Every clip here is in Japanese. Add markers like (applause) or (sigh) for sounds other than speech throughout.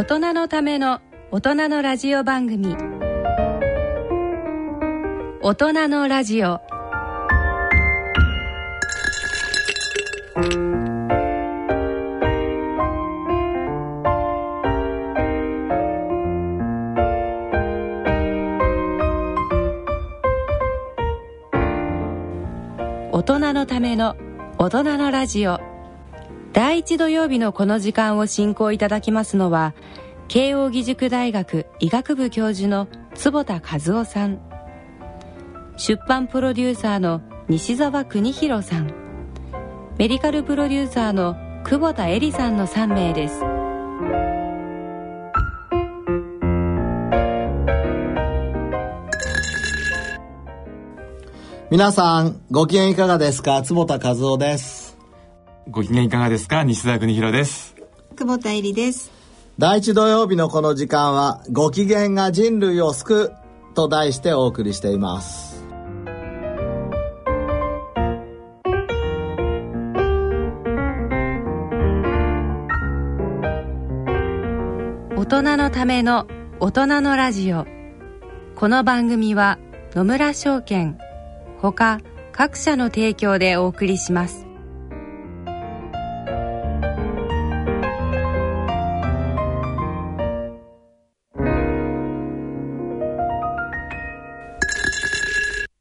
大人のための大人のラジオ番組。大人のラジオ。大人のための大人のラジオ。第一土曜日のこの時間を進行いただきますのは慶應義塾大学医学部教授の坪田和夫さん出版プロデューサーの西澤邦弘さんメディカルプロデューサーの久保田恵里さんの3名です皆さん、ご機嫌いかがですか？坪田和夫です。ご機嫌いかがですか？西澤邦弘です。久保田恵里です。第一土曜日のこの時間は、ご機嫌が人類を救うと題してお送りしています。大人のための大人のラジオこの番組は野村証券ほか各社の提供でお送りします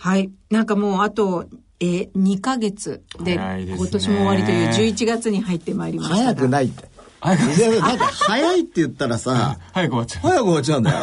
はい。なんかもうあと、えー、2ヶ月でですね今年も終わりという11月に入ってまいりましたが。早くないって。早くだって早いって言ったらさ、(laughs) 早く終わっちゃ早く終わっちゃうんだよ。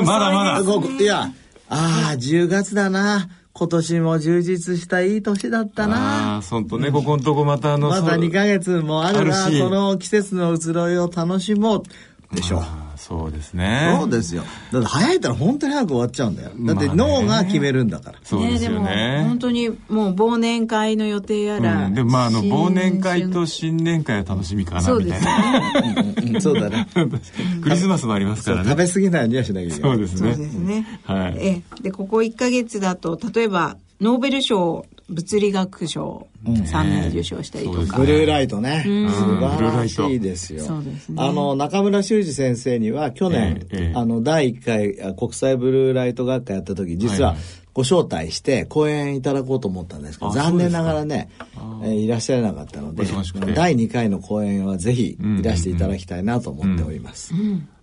う。(laughs) まだまだ。いや、ああ、10月だな。今年も充実したいい年だったな。ああ、そんとね、ここのとこまたあの、まだそう2ヶ月もあるな。あるしこの季節の移ろいを楽しもう。でしょ。あーそうですね。そうですよ。だって早いったら本当に早く終わっちゃうんだよ。だってまあね脳が決めるんだから。そうですよでもね。本当にもう忘年会の予定やら。うん、でもまああの新忘年会春と新年会は楽しみかなそうですみたいな、(laughs) そうだね。(laughs) クリスマスもありますからね食べ過ぎないようにはしなきゃいけない。そうですそうねですね。はいええで、ここ1ヶ月だと、例えば、ノーベル賞、物理学賞3名受賞したりとか。ブルーライトね。素ブルー晴らしライトいですよ。ねあの、中村修二先生には去年、えあの、第1回あ国際ブルーライト学会やった時、実はご招待して講演いただこうと思ったんですけど、あ残念ながらね、えーいらっしゃらなかったので第2回の講演はぜひいらしていただきたいなと思っております。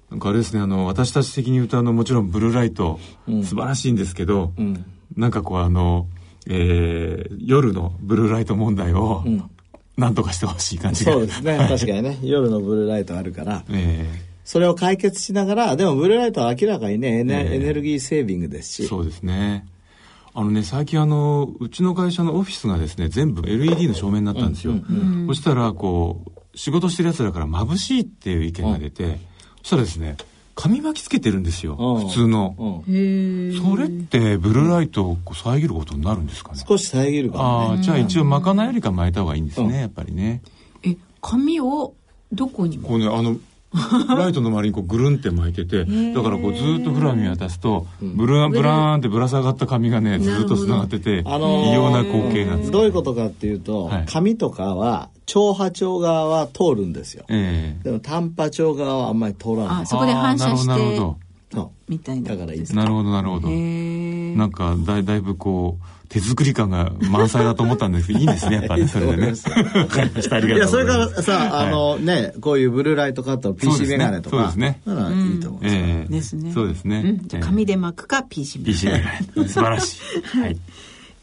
なんかあれですねあの私たち的に言うとあのもちろんブルーライト、素晴らしいんですけど、ん。なんかこうあの、えー夜のブルーライト問題を、なんとかしてほしい感じが。そうですね。(laughs) 確かにね、夜のブルーライトあるから、えそれを解決しながら、でもブルーライトは明らかにね、エネ,、ええ。エネルギーセービングですし、ーそうですね。あのね最近あのうちの会社のオフィスがですね全部 LED の照明になったんですよ、そしたらこう仕事してるやつらから眩しいっていう意見が出て、そしたらですね紙巻きつけてるんですよ、うん。普通の。それってブルーライトをこう遮ることになるんですかね？少し遮るかもね。ああじゃあ一応巻かないよりか巻いた方がいいんですね、やっぱりね。え、紙をどこにもこうねあの (laughs) ライトの周りにこうぐるんって巻いててだからこうずーっとフラ見渡すとブルーンブラーンってぶら下がった紙がねずーっとつながっててあのー異様な光景なんですどういうことかっていうと、はい。紙とかは超波長側は通るんですよ。ええでも単波長側はあんまり通らないあ、。そこで反射してみたいうな。だからいいです。なるほどなるほど。なんかだいだいぶこう手作り感が満載だと思ったんですけど、(laughs) いいですね、やっぱね、それでね。わかりました、ありがとうございます。いや、それからさ、あのね、こういうブルーライトカット、PC メガネとか。そうですね。そうですね。いいと思う。ええですねそうですね。うん、じゃあ紙で巻くか PC メガネ PC メガネ。素晴らしい。(laughs) はい。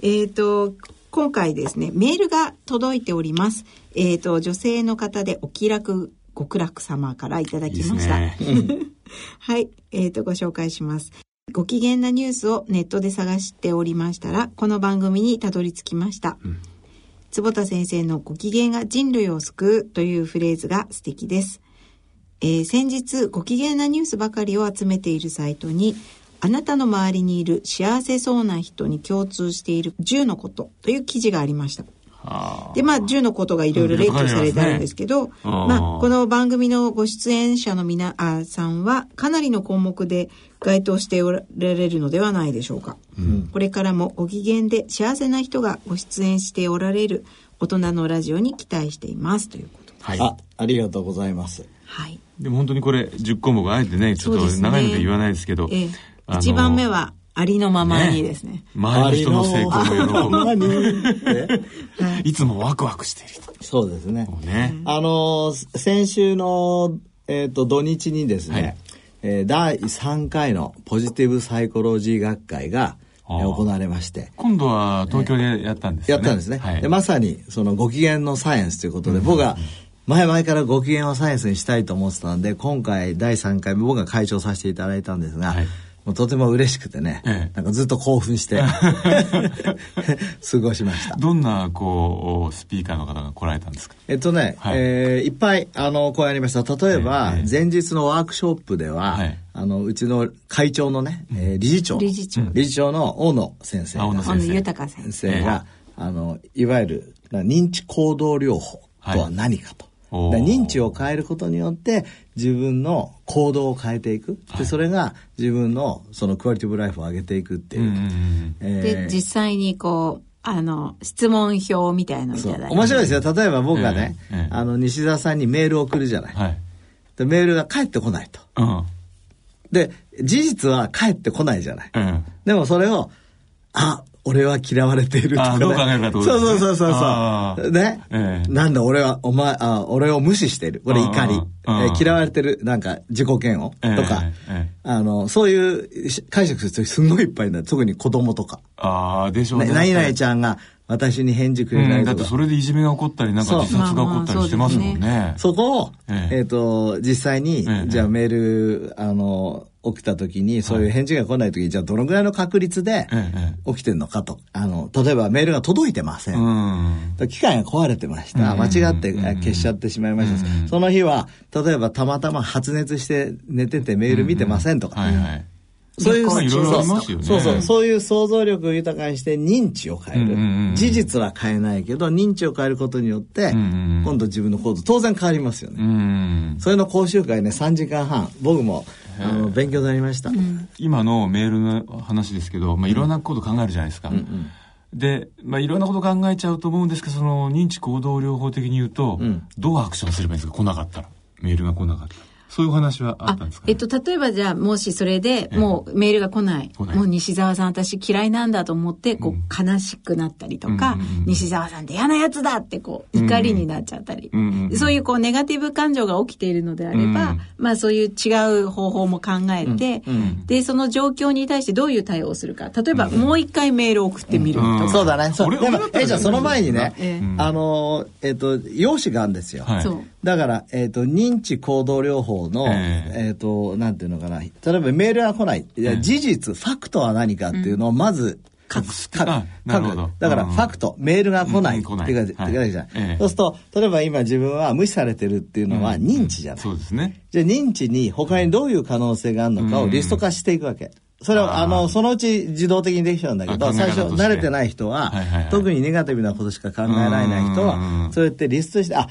えっ、と、今回ですね、メールが届いております。えっ、と、女性の方でお気楽極楽様からいただきました。ね。(laughs) はい、えっ、と、ご紹介します。ご機嫌なニュースをネットで探しておりましたら、この番組にたどり着きました。坪田先生のご機嫌が人類を救うというフレーズが素敵です。えー先日、ご機嫌なニュースばかりを集めているサイトに、あなたの周りにいる幸せそうな人に共通している10のことという記事がありました。あで、まあ、10のことがいろいろ例挙されてあるんですけど、まあ、この番組のご出演者の皆あさんは、かなりの項目で該当しておられるのではないでしょうか。これからもご機嫌で幸せな人がご出演しておられる大人のラジオに期待しています。ということで。はい。あ、ありがとうございます。はい。でも本当にこれ10項目あえてね、ちょっと長いので言わないですけど、ええあの一番目は、ありのままにですね。周りの人の成功も喜ぶ。ぶ。いつもワクワクしている人。そうですね。ね。あのー先週の、えっ、と、土日にですね、はいえー第3回のポジティブサイコロジー学会が、行われまして、今度は東京でやったんですよね。やったんですね。はいで。まさに、そのご機嫌のサイエンスということで、僕は前々からご機嫌をサイエンスにしたいと思ってたんで、今回第3回目僕が会長させていただいたんですが、はいもうとても嬉しくてね、ええ。なんかずっと興奮して。(laughs) 過ごしました。どんな、こう、スピーカーの方が来られたんですか？えっとね、はい。えーいっぱい、あの、こうやりました。例えば、ええ前日のワークショップでは、はい。あの、うちの会長のね、えー理事長。理事長。理事長の大野先生大野先生。豊先先生。生が、あの、いわゆる、な認知行動療法とは何かと。認知を変えることによって自分の行動を変えていく。で、それが自分のそのクオリティブライフを上げていくっていう。うえー実際にこう、あの、質問票みたいのをいただいて。面白いですよ。例えば僕がね、ええええあの、西澤さんにメールを送るじゃない。はい。でメールが返ってこないと。うん。で、事実は返ってこないじゃない。うん。でもそれを、あ、俺は嫌われているとか、ね。あどう考えるかとそうそうそうあーそう。ね、ええなんだ俺は、お前、あ、俺を無視している。これ怒り。えあーー嫌われてる、なんか自己嫌悪ええとか、ええあの、そういうし解釈する人すんごいいっぱいいるんだ。特に子供とか。ああ、でしょうね。な何々ちゃんが私に返事くれなうん、だ。ってそれでいじめが起こったり、なんか自殺が起こったりしてますもんね。そこ？を、えええっ、と、実際に、ええじゃあメール、あの、起きた時に、そういう返事が来ない時に、じゃあどのぐらいの確率でええ起きてんのかと。あの、例えばメールが届いてません。うん。機械が壊れてました。うん間違って消しちゃってしまいました。うんその日は、例えばたまたま発熱して寝ててメール見てませんとか。はいはい。そういう、まあいろいろありますよねそうそう、そういう想像力を豊かにして認知を変える。うんうんうん事実は変えないけど、認知を変えることによって、うんうんうん今度自分の行動、当然変わりますよね。うん。それの講習会ね、3時間半、僕も、あの、勉強になりました。今のメールの話ですけど、まあ、いろんなこと考えるじゃないですか。で、まあ、いろんなこと考えちゃうと思うんですけど、その認知行動療法的に言うと、んどうアクションすればいいんですか？来なかったら。メールが来なかったら。そういうお話はあったんですか、えっと、例えばじゃあ、もしそれで、もうメールが来ない。来ないもう西澤さん私嫌いなんだと思って、こう、悲しくなったりとか、うん西澤さんって嫌なやつだって、こう、怒りになっちゃったり。うんそういう、こう、ネガティブ感情が起きているのであれば、うんまあ、そういう違う方法も考えて、で、その状況に対してどういう対応をするか。例えば、もう一回メールを送ってみるとか。そうだね。そう。え、じゃあその前にね、ええあの、えっ、と、容姿があるんですよ。はいそう。だから、えっ、と、認知行動療法の、ええ。っ、と、なんていうのかな。例えばメールが来ない。いや事実、ファクトは何かっていうのをまず、隠す。あなるほど。だから、うん。ファクト、メールが来ないってうん来ない。いうか、はい。っていうかじゃん。ええ。そうすると、例えば今自分は無視されてるっていうのは認知じゃない。そうですね。じゃあ認知に他にどういう可能性があるのかをリスト化していくわけ。それは、あの、そのうち自動的にできちゃうんだけど、最初慣れてない人ははいはいはい、特にネガティブなことしか考えられない人はう、ん。そうやってリストして、あ、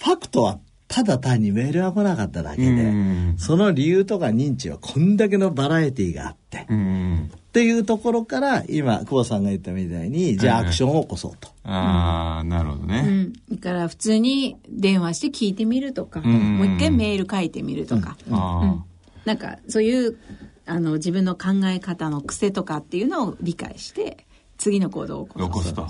ファクトはただ単にメールが来なかっただけうんうでん、その理由とか認知はこんだけのバラエティがあって、うん。っていうところから、今、久保さんが言ったみたいに、じゃあアクションを起こそうと。ああ、なるほどね。うん。だから普通に電話して聞いてみるとか、んもう一回メール書いてみるとか。あなんかそういうあの自分の考え方の癖とかっていうのを理解して次の行動を起こすと。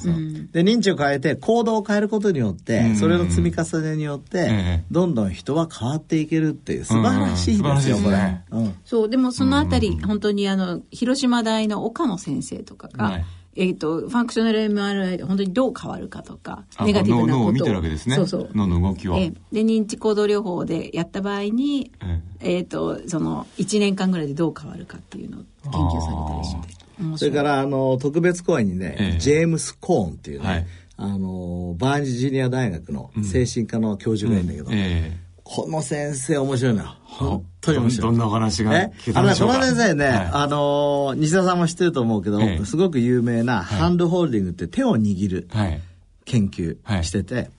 で認知を変えて行動を変えることによって、うんそれの積み重ねによって、ええどんどん人は変わっていけるっていう素晴らしいですよ、これ、うんそう、でもそのあたり、本当にあの、広島大の岡野先生とかが、はいえっ、と、ファンクショナル MRI で本当にどう変わるかとか、あネガティブなことを。脳脳を見てるわけですね。そうそう。脳の動きを。ええで、認知行動療法でやった場合に、ええっ、と、その、1年間ぐらいでどう変わるかっていうのを研究されたりして。それからあの特別講演にね、ええ。ジェームス・コーンっていうね、はい。あのバーンジジュニア大学の精神科の教授がいるんだけど、えこの先生面白いのよ。本当に面白い。どんなお話がえ？聞けたあのんでしょうか？この先生ね、はい。あの西田さんも知ってると思うけど、ええ。すごく有名なハンドホールディングって手を握る。研究してて、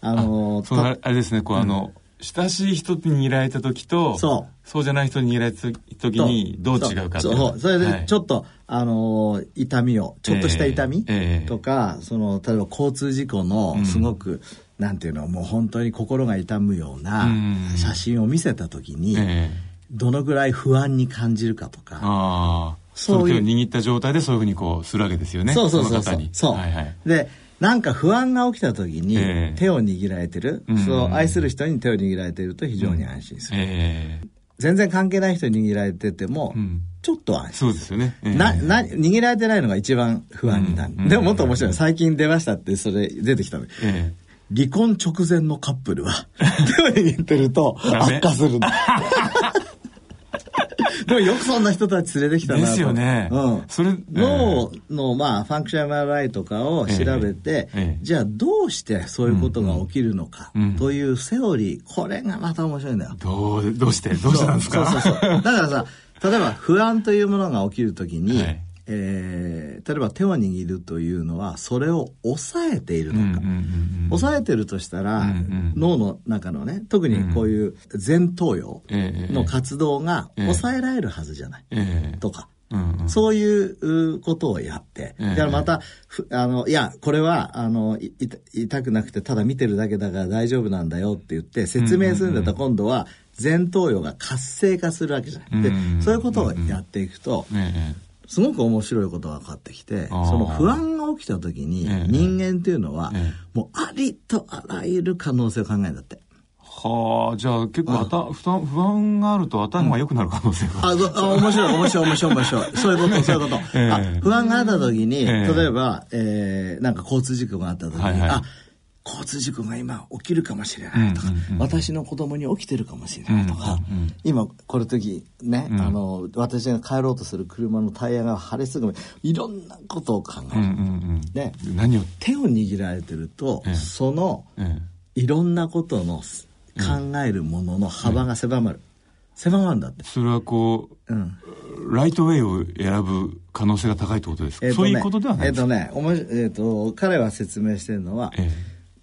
あのそのあれですね、こう、あの、親しい人に握られた時と、そうそうじゃない人に握られた時にどう違うかそうそれでちょっっと、あのー痛みをちょっとした痛み、ええとかその例えば交通事故のすごく、なんていうのもう本当に心が痛むようなうん写真を見せた時に、ええ。どのぐらい不安に感じるかとか、ああ。そいういう手を握った状態でそういうふうにこうするわけですよね。そうそうそう。そうそう、はいはい。でなんか不安が起きた時にええ。手を握られてる、うんその愛する人に手を握られてると非常に安心する、ええ全然関係ない人に握られてても、うんちょっと安心そうですよね。ええな、な、握られてないのが一番不安になる。うんでももっと面白い。最近出ましたって、それ出てきたの。え離婚直前のカップルは、手を握ってると悪化するんだ。(laughs) (laughs) でもよくそんな人たち連れてきたなと。ですよね。うん。それ脳の、まあ、ファンクション MRI とかを調べて、じゃあどうしてそういうことが起きるのかというセオリー、これがまた面白いんだよ。え。どう、どうして？どうしてなんですか？そうそうそう。だからさ、例えば不安というものが起きるときに、(laughs) はいえー例えば手を握るというのは、それを抑えているのか。うんうんうんうん。抑えてるとしたら、うんうん。脳の中のね、特にこういう前頭葉ええの活動がええ。抑えられるはずじゃない。ええ。とか。うんうん。そういううことをやって、ええ。だからまた、ふあの、いや、これは、あの、い痛痛くなくて、ただ見てるだけだから大丈夫なんだよって言って、説明するんだったら今度は、前頭葉が活性化するわけじゃない。でうんうんうん、そういうことをやっていくと、ええすごく面白いことが分かってきて、あーその不安が起きた時にええ、人間っていうのはええ、もうありとあらゆる可能性を考えるんだって。はあ、じゃあ結構あた、不安不安があると頭が良くなる可能性が。あ、そあ面白い、面白い、面白い、面白い。そういうこと、(laughs) そういうこと。ええあ不安があった時に、ええ例えば、えー、なんか交通事故があった時に、はいはいあ、交通事故が今起きるかもしれないとか、私の子供に起きてるかもしれないとか、今この時ね、うんあの、私が帰ろうとする車のタイヤが腫れすぐめ、いろんなことを考える。ね何を、手を握られてると、ええ。そのええ。いろんなことの考えるものの幅が狭まる。狭まるんだって。それはこう、うん。ライトウェイを選ぶ可能性が高いってことですか、えーとねそういうことではないえっ、ですか、とね、おもしえっ、と、彼は説明してるのは、え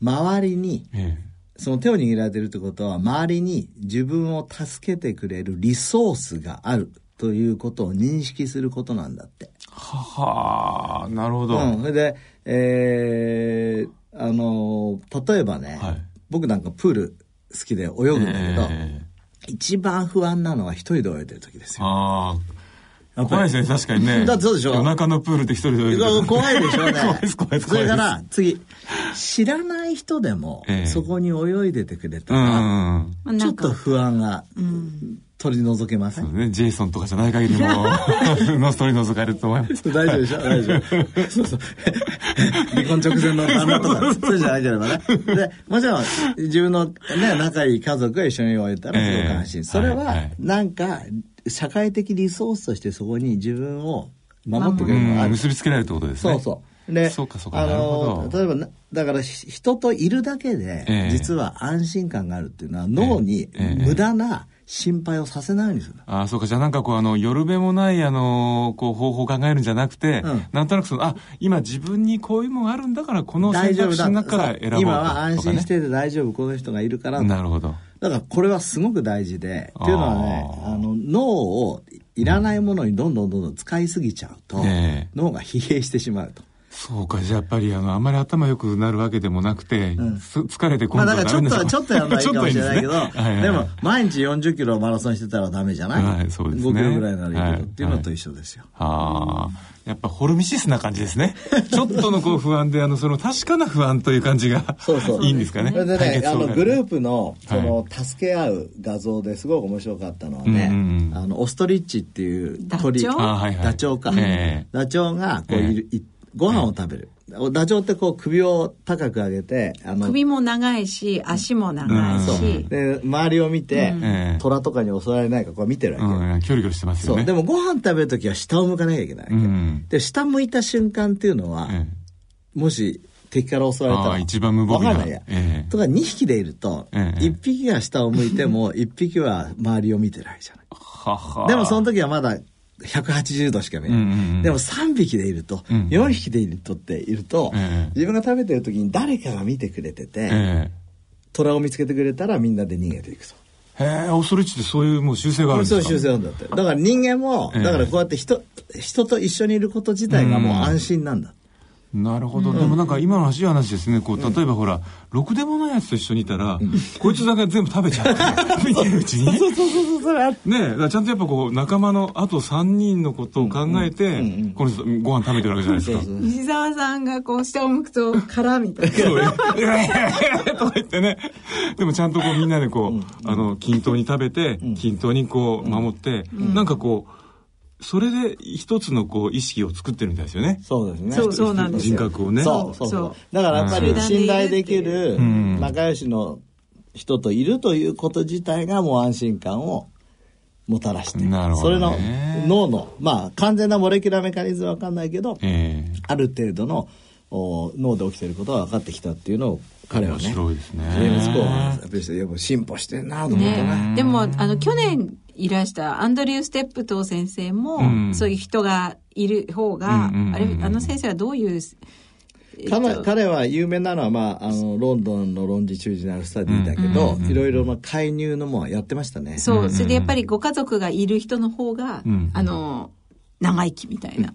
周りに、ええその手を握られてるってことは、周りに自分を助けてくれるリソースがあるということを認識することなんだって。えははなるほど。うん。それで、えー、あの、例えばね、はい僕なんかプール好きで泳ぐんだけど、ええ一番不安なのは一人で泳いでる時ですよ。ああ。怖いですね、確かにね。(laughs) だってそうでしょ夜中のプールで一人で泳いでる。怖いでしょうね。(laughs) 怖いです、怖いです。それから次、知らない人でもええそこに泳いでてくれたら、ちなんかょっと不安が取り除けませんそうね、ジェイソンとかじゃない限りも、(laughs) のストーリー覗かれると思います。大丈夫でしょ？大丈夫。そうそう。離婚直前の旦那とか、そうじゃないじゃないかね。で、もちろん、自分のね、仲いい家族が一緒に終えたらすごく安心。ええそれは、はいはいなんか、社会的リソースとしてそこに自分を守ってくれるのがあうんる。結びつけられるってことですね。そうそう。で、そうかそうかあなるほどの、例えばな、だからひ人といるだけで、ええ実は安心感があるっていうのは脳にええ無駄な心配をさせないようにする。ああ、そうか。じゃあなんかこう、あの、夜べもない、あの、こう、方法を考えるんじゃなくて、うんなんとなくその、あ、今自分にこういうものがあるんだから、この選択肢の中から選ぼうと今は安心しとてて大丈夫、この人がいるから。なるほど。だからこれはすごく大事で、っていうのはね、あの脳をいらないものにどんどんどんどん使いすぎちゃうと、ええ脳が疲弊してしまうと。そうか、じゃあやっぱりあの、あんまり頭良くなるわけでもなくて、ん。す疲れてまあ今度はだからちょっと、ちょっとやんないいかもしれないけど、ちょっといいんですね。はいはい。でも、毎日40キロマラソンしてたらダメじゃない？はいそうですね ?5 キロぐらいならいいけど、はいっていうのと一緒ですよ。ああ、やっぱホルミシスな感じですね。(laughs) ちょっとのこう不安で、あの、その確かな不安という感じが、そうそう。いいんですかね。それでね、あの、グループの、そはの、助け合う画像ですごく面白かったのはね、うんうんうん。あの、オストリッチっていうダ鳥、チョウ？あはいはい。ダチョウか。ええ。ダチョウが、こう、いるいご飯を食べる。ダチョウってこう、首を高く上げて、あの、首も長いし、足も長いうんし、で、周りを見て、ええ虎とかに襲われないかこう見てるわけ。うん、キョロキョロしてます。よね。でもご飯食べるときは下を向かなきゃいけないわけ。うんで、下向いた瞬間っていうのは、えもし敵から襲われたら、一番無防備なわかんないや。ええとか2匹でいると、ええ1匹が下を向いても、1匹は周りを見てるわけじゃない。ははでもその時はまだ180度しか見えない。うんうんうんでも3匹でいると、うん4匹でいるとっていると、ええ自分が食べてる時に誰かが見てくれてて、え虎を見つけてくれたらみんなで逃げていくと。えへえ、オスリッチってそういうもう習性があるんですか？そういう習性なんだって。だから人間も、ええだからこうやって人、人と一緒にいること自体がもう安心なんだ。なるほど。でもなんか今の話い話ですね。こう、例えばほら、ろくでもないやつと一緒にいたら、こいつだけ全部食べちゃって、(laughs) 見てるうちに。ねそうそうそう、それあえ、だからちゃんとやっぱこう、仲間のあと3人のことを考えて、この人ご飯食べてるわけじゃないですか。そうそう西澤さんがこう下を向くと殻みたいな。そう、ええとか言ってね。でもちゃんとこうみんなでこう、あの、均等に食べて、均等にこう守って、なんかこう、それで一つのこう意識を作ってるみたいですよね。そうですね。そうそうなんです人よ。格をね。そうそうそそうう。だからやっぱりうん信頼できるん仲良しの人といるということ自体がもう安心感をもたらしていくなるほどそれのね脳の、まあ完全なモレキュラーメカニズムはわかんないけど、ええある程度のお脳で起きてることが分かってきたっていうのを彼はね、面白いですねジェームズ・コーはやっぱり進歩してんなと思ってね。ね、でもあの去年いらしたアンドリュー・ステップトー先生も、うん。そういう人がいる方が、うんうんうんうんあれあの先生はどういう、えっと彼彼は有名なのは、まあ、あのロンドンの longitudinal study だけど、いろいろまあ介入のもやってましたね。そうそれでやっぱりご家族がいる人の方が、うん。あの長生きみたいな、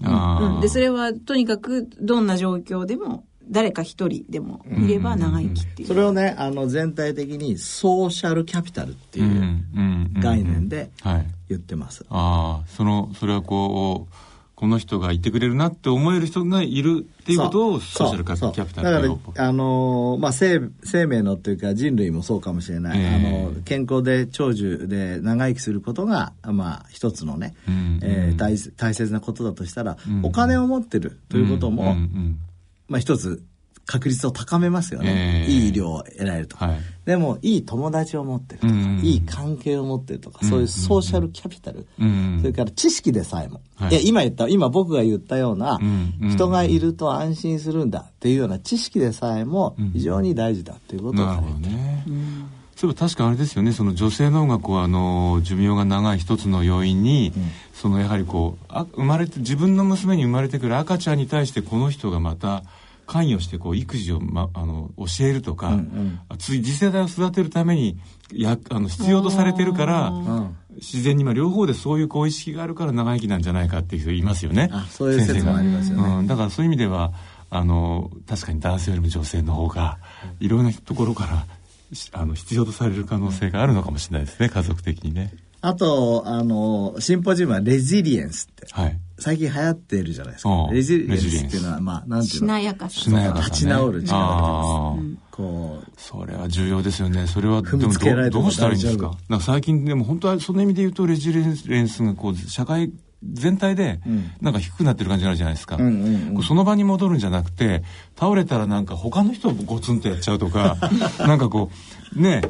うん。でそれはとにかくどんな状況でも誰か一人でもいれば長生きっていう、それをね、あの全体的にソーシャルキャピタルっていううんうんうん概念ではい。言ってます。ああ、その、それはこう、この人がいてくれるなって思える人がいるっていうことをソーシャルキャピタルだとから、あのーまあ、生、生命のというか人類もそうかもしれない。ええ。あの、健康で長寿で長生きすることが、まあ、一つのね、うんえー大大切なことだとしたら、うん。お金を持ってるということも、うんうんまあ、一つ確率を高めますよね。ええ。いい医療を得られると。か。はい。でも、いい友達を持ってるとか、うんうんいい関係を持ってるとか、そういうソーシャルキャピタル、うんそれから知識でさえも、はい。い、や今言った、今僕が言ったような、うんうん人がいると安心するんだっていうような知識でさえもうん非常に大事だっていうことをなるほど彼は言ってるね。そういえば確かあれですよね、その女性の音楽はあの寿命が長い一つの要因に、そのやはりこうあ生まれて自分の娘に生まれてくる赤ちゃんに対してこの人がまた関与してこう育児を、ま、あの教えるとか、んつい次世代を育てるためにやあの必要とされてるからうん。自然にまあ両方でそういうこう意識があるから長生きなんじゃないかっていう人いますよね。あそういう説もありますよね。うん、だからそういう意味ではあの確かに男性よりも女性の方がいろんなところからしあの必要とされる可能性があるのかもしれないですね家族的にね。あと、あの、シンポジウムはレジリエンスって、はい。最近流行っているじゃないですか。レジリエンススっていうのは、まあ、なんていうしのなやかさ。しなやかさ、ね、立ち直る力。ああこう、それは重要ですよね。それはでもどどうしたらいいんですか？なんか最近でも本当はその意味で言うとレジリエンスがこう社会全体でうん。なんか低くなってる感じがあるじゃないですか。うんうんうん。その場に戻るんじゃなくて倒れたらなんか他の人をゴツンとやっちゃうとか (laughs) なんかこうね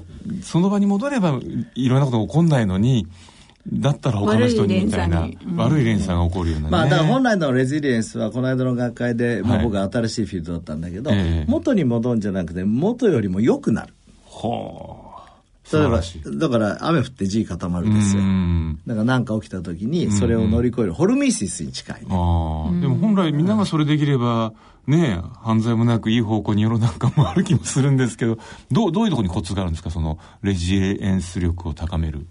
その場に戻ればいろんなことが起こんないのにだったら他の人にみたいな悪い連鎖が起こるようなね。まあ、だから本来のレジリエンスは、この間の学会で、まあ、はい僕は新しいフィールドだったんだけど、ええ元に戻るんじゃなくて、元よりも良くなる。はあ。例えば素晴らしい。だから、雨降って地固まるんですよう。んだから何か起きた時に、それを乗り越える、ホルミシスに近いね。ああ、でも本来みんながそれできれば、ね犯罪もなくいい方向に世の中もある気もするんですけど、どう、どういうところにコツがあるんですか？その、レジリエンス力を高める。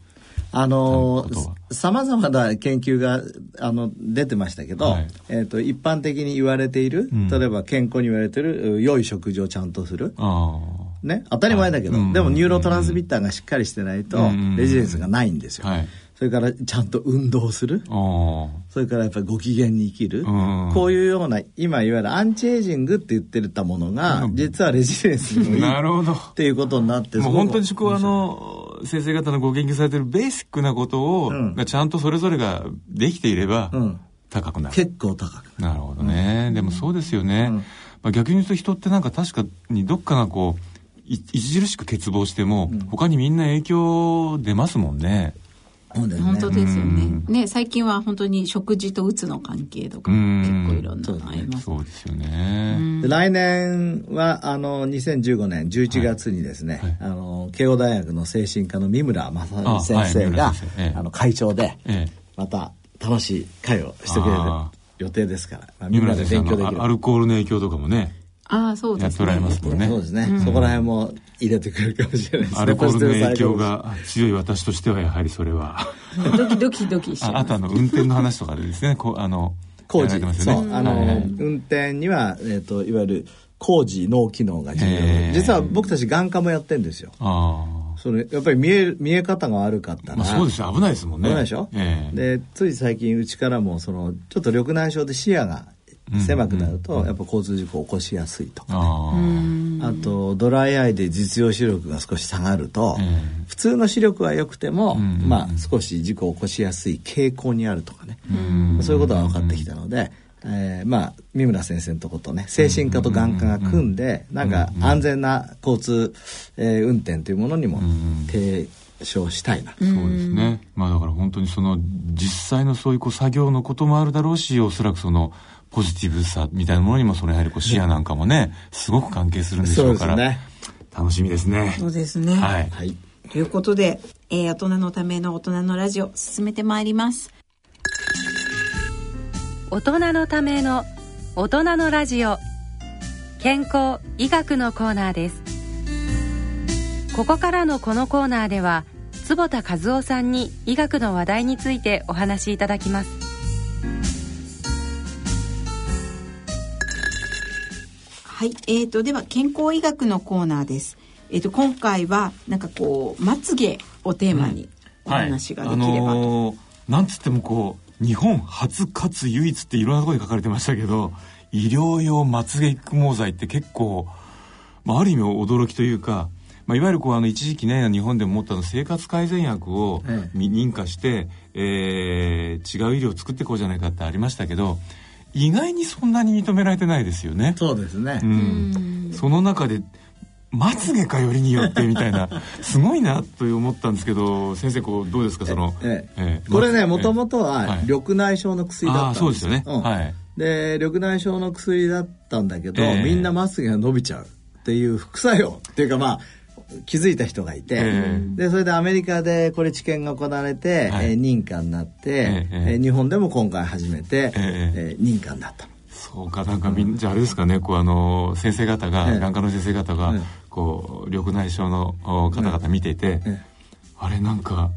あのさまざまな研究があの出てましたけど、はい。えっと一般的に言われている、ん。例えば健康に言われている良い食事をちゃんとする、あね、当たり前だけど、はい。でもニューロトランスミッターがしっかりしてないと、うん。レジデンスがないんですよ、はい。それからちゃんと運動する。それからやっぱりご機嫌に生きる、うん。こういうような今いわゆるアンチエイジングって言ってたものが、うん。実はレジデンスにもいい (laughs) なるほど。っていうことになってもう本当にそこはあの先生方のご研究されてるベーシックなことを、うんがちゃんとそれぞれができていればうん。高くなる、結構高くなる。ほどね、でもそうですよね、うん。まあ、逆に言うと人ってなんか確かにどっかがこうい著しく欠乏しても、他にみんな影響出ますもんねね。本当ですよね。うん。ね、最近は本当に食事とうつの関係とか、うん。結構いろんなのあります。そうですよね、で来年はあの2015年11月にですね、はい。あの慶応大学の精神科の三村正あ美先生が、村先生ええ。あの会長でええ。また楽しい会をしてくれるあ予定ですから、まあ、三村先生勉強できる。のアルコールの影響とかもねああ、そうですね。やっておられますもんね。そうですね、そこら辺も入れてくるかもしれないですね。アルコールの影響が強い私としてはやはりそれは。ドキドキドキ。し (laughs) ああとあの運転の話とかでですね。こうあの工事。ね。そう。あの、はい運転には、えー、といわゆる工事脳機能が重要、ええ。実は僕たち眼科もやってるんですよ。あそれやっぱり見え見え方が悪かったら、あまあそうですよ。危ないですもんね。危ないでしょ、ええ。でつい最近うちからもそのちょっと緑内障で視野が狭くなると、やっぱ交通事故を起こしやすいとか、あああとドライアイで実用視力が少し下がると、ええ普通の視力は良くても、まあ、少し事故を起こしやすい傾向にあるとかね、うん。そういうことが分かってきたので、えーまあ、三村先生のとことね精神科と眼科が組んで、なんか安全な交通、えー運転というものにも提唱したいな、そうですね。まあだから本当にその実際のそういうこう作業のこともあるだろうし、おそらくそのポジティブさみたいなものにもそのやはりこう視野なんかもね、すごく関係するんでしょうから。ね楽しみですね。そうですね。はい。はいということで、えー大人のための大人のラジオ進めてまいります。大人のための大人のラジオ健康医学のコーナーですここからのこのコーナーでは坪田和夫さんに医学の話題についてお話しいただきますはい。えーと、では、健康医学のコーナーです。えーと、今回は、なんかこう、まつげをテーマにお話ができればと。はいあのーなんつってもこう、日本初かつ唯一っていろんなところに書かれてましたけど、医療用まつげ育毛剤って結構、まあ、ある意味驚きというか、まあ、いわゆるこうあの一時期ね日本でも持ったの生活改善薬を認可して、えー違う医療を作っていこうじゃないかってありましたけど意外にそんなに認められてないですよね。そうですね、うん、その中でまつげかよりによってみたいな。(laughs) すごいなと思ったんですけど先生こうどうですか？その、ええ。ええ。これねまもともとははい。緑内障の薬だったんですそうですよね、うん。はい。で緑内障の薬だったんだけど、ええ。みんなまつげが伸びちゃうっていう副作用っていうかまあ気づいた人がいて、えでそれでアメリカでこれ治験が行われて、はい。えー認可になって、えええー日本でも今回初めて、えええー認可になったの。そうかなんかみんなじゃああれですかねこうあの先生方が、ええ眼科の先生方が、ええこう緑内障のお方々見ていて、えあれなんか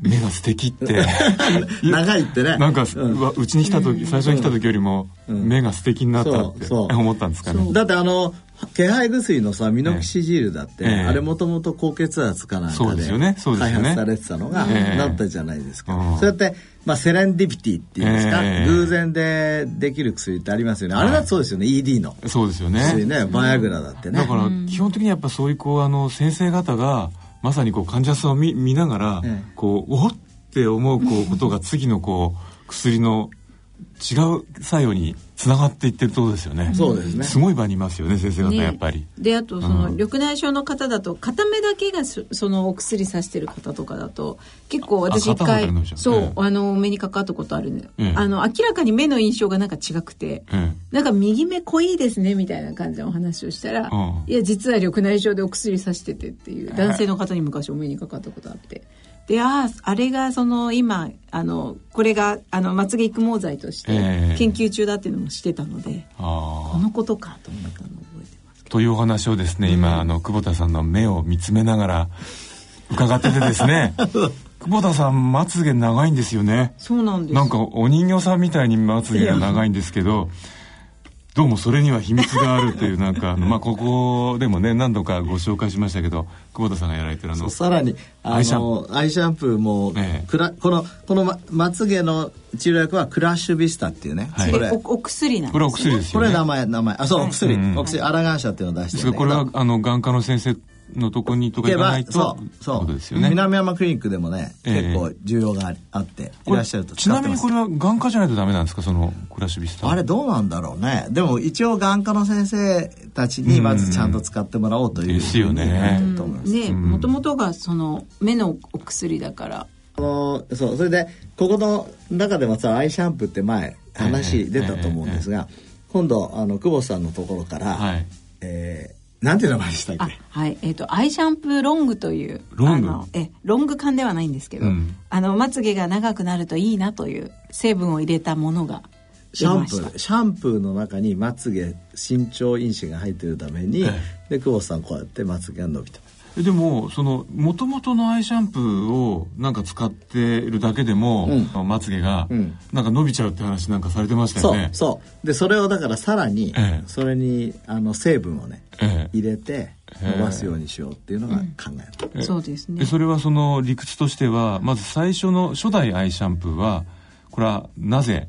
目が素敵って。(laughs) 長いってね。なんか、うちに来た時、最初に来た時よりも、うん。目が素敵になったって思ったんですかね。だってあの気配薬のさミノキシジルだって、ええ。あれもともと高血圧かなんかですそうでよね。そうですよね。開発されてたのが、ええ。なったじゃないですか、うん。そうやって、まあ、セレンディピティっていうんですか、ええ。偶然でできる薬ってありますよね。あれだってそうですよね、ED の。そうですよね。薬ねバイアグラだってね。だから基本的にやっぱそういうこうあの先生方がまさにこう患者さんを見見ながら、ええこうおっって思うこうことが次のこう薬の違う作用につながっていってるところですよね。そうですね。すごい場にいますよね先生方ね。やっぱり。であとその、うん。緑内障の方だと片目だけがそそのお薬さしてる方とかだと結構私あ一回そう、ええ。あのお目にかかったことあるんだよ、ええ。あの明らかに目の印象がなんか違くて、えなんか右目濃いですねみたいな感じのお話をしたら、うん。いや実は緑内障でお薬さしててっていう男性の方に昔お目にかかったことあって。であああれがその今あのこれがあのまつげ育毛剤としてええ。研究中だっていうのもしてたので、あこのことかと思ったのを覚えてます。あというお話をですね今あの久保田さんの目を見つめながら伺っててですね。(laughs) 久久保田さんまつげ長いんですよね。そうなんです。なんかお人形さんみたいにまつげが長いんですけどどうもそれには秘密があるというなんか (laughs) まあここでもね何度かご紹介しましたけど久保田さんがやられてるあのさらにあアイシャンのアイシャンプーも、ええ。クラこのこのままつげの治療薬はクラッシュビスタっていうね、はい。これおお薬なんです、ね、これお薬ですよね。これ名前名前。あそうお薬、うんお薬アラガン社っていうのを出してでするんだけど。からこれはあの眼科の先生のとこにとか行かないとそうそう。ですよね。南山クリニックでもね、ええ。結構需要があっていらっしゃると。ち使ってますなみにこれは眼科じゃないとダメなんですか？そのクラッシュビスタあれどうなんだろうね。でも一応眼科の先生たちにまずちゃんと使ってもらおうというですよね。ふうになってると思います、ねもともとがその目のお薬だから。あのそうそれでここの中でもさアイシャンプーって前話出たと思うんですが、今度あの久保さんのところから、はい。えーなんていう名前でしたっあけはい。えっ、とアイシャンプーロングというロング？えロング缶ではないんですけど、うん。あのまつげが長くなるといいなという成分を入れたものがシャンプーシャンプーの中にまつげ身長因子が入ってるために、えで久保さんこうやってまつげが伸びて。ますえでもその元々のアイシャンプーをなんか使ってるだけでも、まつげがうん。なんか伸びちゃうって話なんかされてましたそうよね、そうでそれをだからさらに、ええ。それにあの成分をねええ。入れて伸ばすようにしようっていうのが考える、そうですね。でそれはその理屈としてはまず最初の初代アイシャンプーはこれはなぜ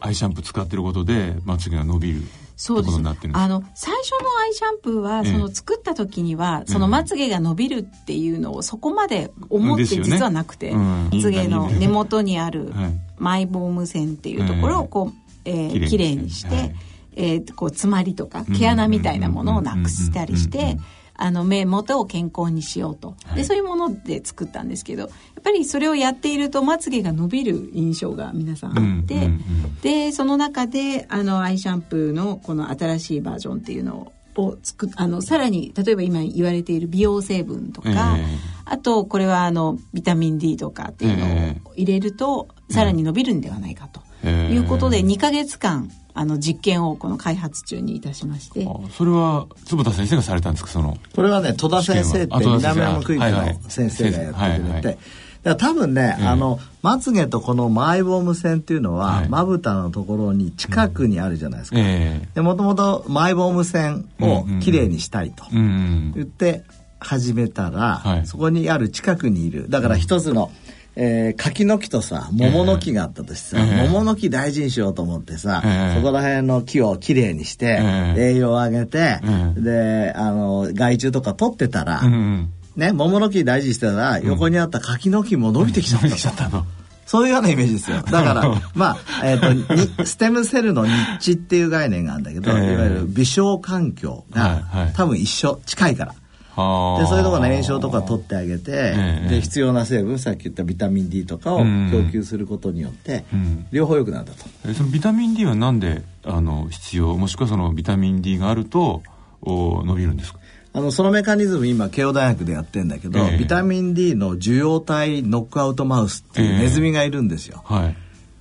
アイシャンプー使ってることでまつげが伸びるそうです。ことになってるんです。かあの最初のアイシャンプーはええ。その作った時にはそのまつげが伸びるっていうのをそこまで思って実はなくて、うん。まつげの根元にある (laughs) はい。マイボーム線っていうところをこう、えー、きれいにして、はい。えーこう詰まりとか毛穴みたいなものをなくしたりしてあの目元を健康にしようと、でそういうもので作ったんですけどやっぱりそれをやっているとまつげが伸びる印象が皆さんあって、うんうんうんでその中であのアイシャンプーのこの新しいバージョンっていうのを作っあのさらに例えば今言われている美容成分とか、ええ。あとこれはあのビタミン D とかっていうのえを入れるとさらに伸びるんではないかとええ。いうことで2ヶ月間あの実験をこの開発中にいたしまして。あそれは坪田先生がされたんですか？そのこれはね戸田先生って南山クリニックはいはいの先生。がやってくれて、はいはい。だ多分ね、ええ。あのまつげとこのマイボーム線っていうのははい。まぶたのところに近くにあるじゃないですか。ええ。でもともとマイボーム線をきれいにしたいと言って始めたら、はい。そこにある近くにいる。だから一つの、えー柿の木とさ桃の木があったとしてさ、ええ桃の木大事にしようと思ってさ、ええそこら辺の木をきれいにして、ええ栄養を上げて、ええであの害虫とか取ってたら、うん。うんね、桃の木大事にしてたら、横にあった柿の木も伸びてきちゃったと、伸びてきちゃったの。そういうようなイメージですよ。(laughs) だから、まあ、(laughs) えっ、とに、ステムセルのニッチっていう概念があるんだけど、ええ。いわゆる微小環境が、はいはい。多分一緒、近いから。はあ。でそういうところの炎症とか取ってあげて、ええ。で必要な成分さっき言ったビタミン D とかをうん。供給することによって、うん。両方良くなるんだと。えそのビタミン D はなんであの必要もしくはそのビタミン D があるとお伸びるんですか？あのそのメカニズム今慶応大学でやってんだけど、ええ。ビタミン D の受容体ノックアウトマウスっていうネズミがいるんですよ。はい。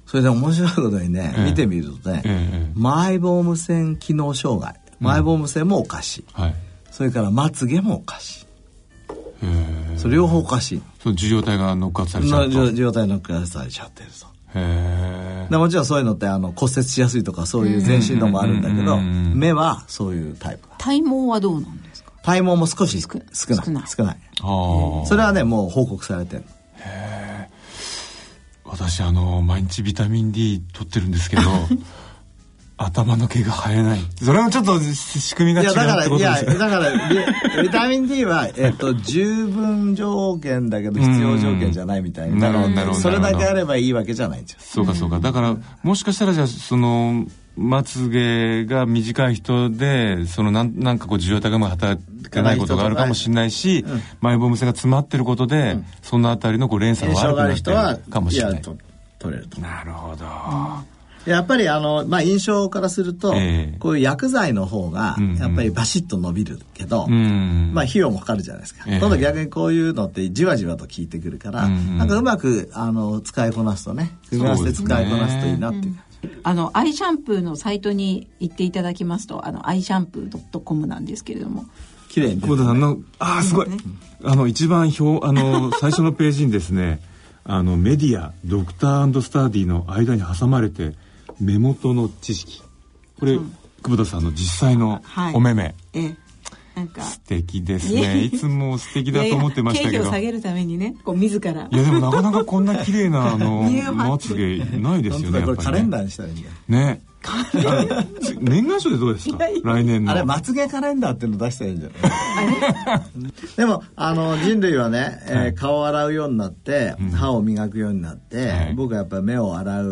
それで面白いことにね、ええ。見てみるとね、ええ。マイボーム線機能障害。マイボーム線もおかしい、はいそれからまつげもおかしい。へえそれ両方おかしい。その受容体がノックアウトされちゃのう受容体ノックアウトされちゃってると。えでもちろんそういうのってあの骨折しやすいとかそういう全身のもあるんだけど目はそういうタイプ体毛はどうなんですか？体毛も少し少ない。少ない。少ない。ああそれはねもう報告されてる。私あの毎日ビタミン D 取ってるんですけど (laughs) 頭の毛が生えない。それもちょっとし仕組みが違ういやだからってことですよ。いやだからビビタミン D は、えっと、十分条件だけど必要条件じゃないみたいうん。ななるほどなるほど。それだけあればいいわけじゃないんですよ。そうかそうかだからもしかしたらじゃあそのまつげが短い人でそのなんなんかこう受容体がうまく働かないことがあるかもしれないし、マイボーム性が詰まってることで、そのあたりのこう連鎖炎が悪くなってる人はるかもしれないやと取れると。なるほど、やっぱりあの、まあ、印象からすると、ええ。こういう薬剤の方がうんうん。やっぱりバシッと伸びるけど、うんまあ費用もかかるじゃないですか。ええ。今度逆にこういうのってじわじわと効いてくるから、うんうんなんかうまくあの使いこなすとね、組み合わせて使いこなすといいなっていう。あのアイシャンプーのサイトに行っていただきますとあのアイシャンプー .com なんですけれども。綺麗に久保田さんのああすごい、あの一番表あの最初のページにですねあのメディアドクタースタディの間に挟まれて目元の知識。これ、久保田さんの実際のはい。お目目、ええ。なんか。素敵ですね。いつも素敵だと思ってましたけど。経費を下げるためにねこう自ら。いやでもなかなかこんな綺麗なあの (laughs) 見え張まつげないですよね本当だこれカレンダーーにしたらいいんだよ。ね年賀状でどうですか？来年の。あれまつげカレンダーっていうの出したらいいんじゃない？でもあの人類はね、えー顔を洗うようになって、歯を磨くようになって、はい。僕はやっぱり目を洗う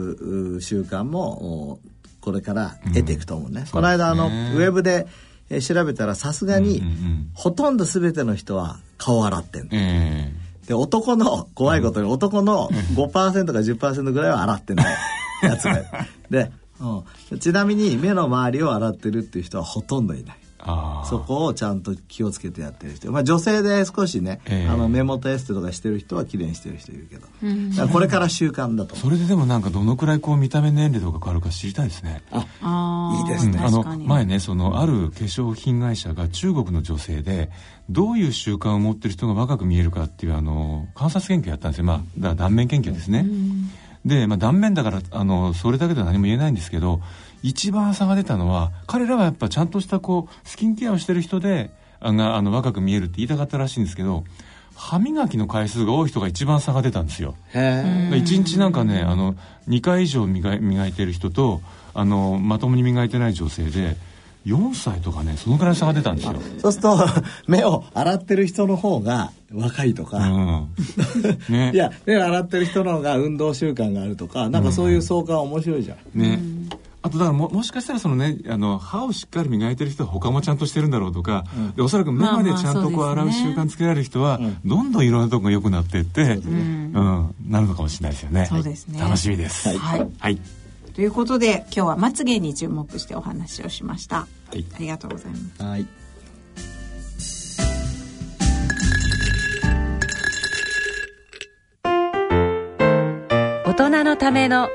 う習慣もおこれから得ていくと思うね、この間あの、ウェブで、えー調べたらさすがに、うんうんうん。ほとんど全ての人は顔を洗ってんの。えで男の怖いことに男の5%か10%ぐらいは洗ってないやつがで、(laughs) うん、ちなみに目の周りを洗ってるっていう人はほとんどいない。ああそこをちゃんと気をつけてやってる人、まあ、女性で少しね、ええ。あの目元エステとかしてる人は綺麗にしてる人いるけど、だからこれから習慣だとそれででもなんかどのくらいこう見た目年齢とか変わるか知りたいですね。あいいですね。うんあの前ねそのある化粧品会社が中国の女性でどういう習慣を持ってる人が若く見えるかっていうあの観察研究やったんですよ。まあだから断面研究ですね、で、まあ、断面だからあのそれだけでは何も言えないんですけど一番差が出たのは彼らはやっぱちゃんとしたこうスキンケアをしてる人であがあの若く見えるって言いたかったらしいんですけど歯磨きの回数が多い人が一番差が出たんですよ。へえ1日なんかねあの2回以上磨い磨いてる人とあのまともに磨いてない女性で4歳とかねそのくらい差が出たんですよ、そうすると目を洗ってる人の方が若いとか、うん。ね。(laughs) いや目を洗ってる人の方が運動習慣があるとかなんかそういう相関面白いじゃん、ね、あとだからももしかしたらそのねあの歯をしっかり磨いてる人は他もちゃんとしてるんだろうとか、でおそらく目までちゃんとこう洗う習慣つけられる人は、どんどんいろんなとこが良くなっていって、うん。なるのかもしれないですよね。そうですね。楽しみです。はい。はい、ということで今日はまつげに注目してお話をしました、い。ありがとうございます。はい。大人のための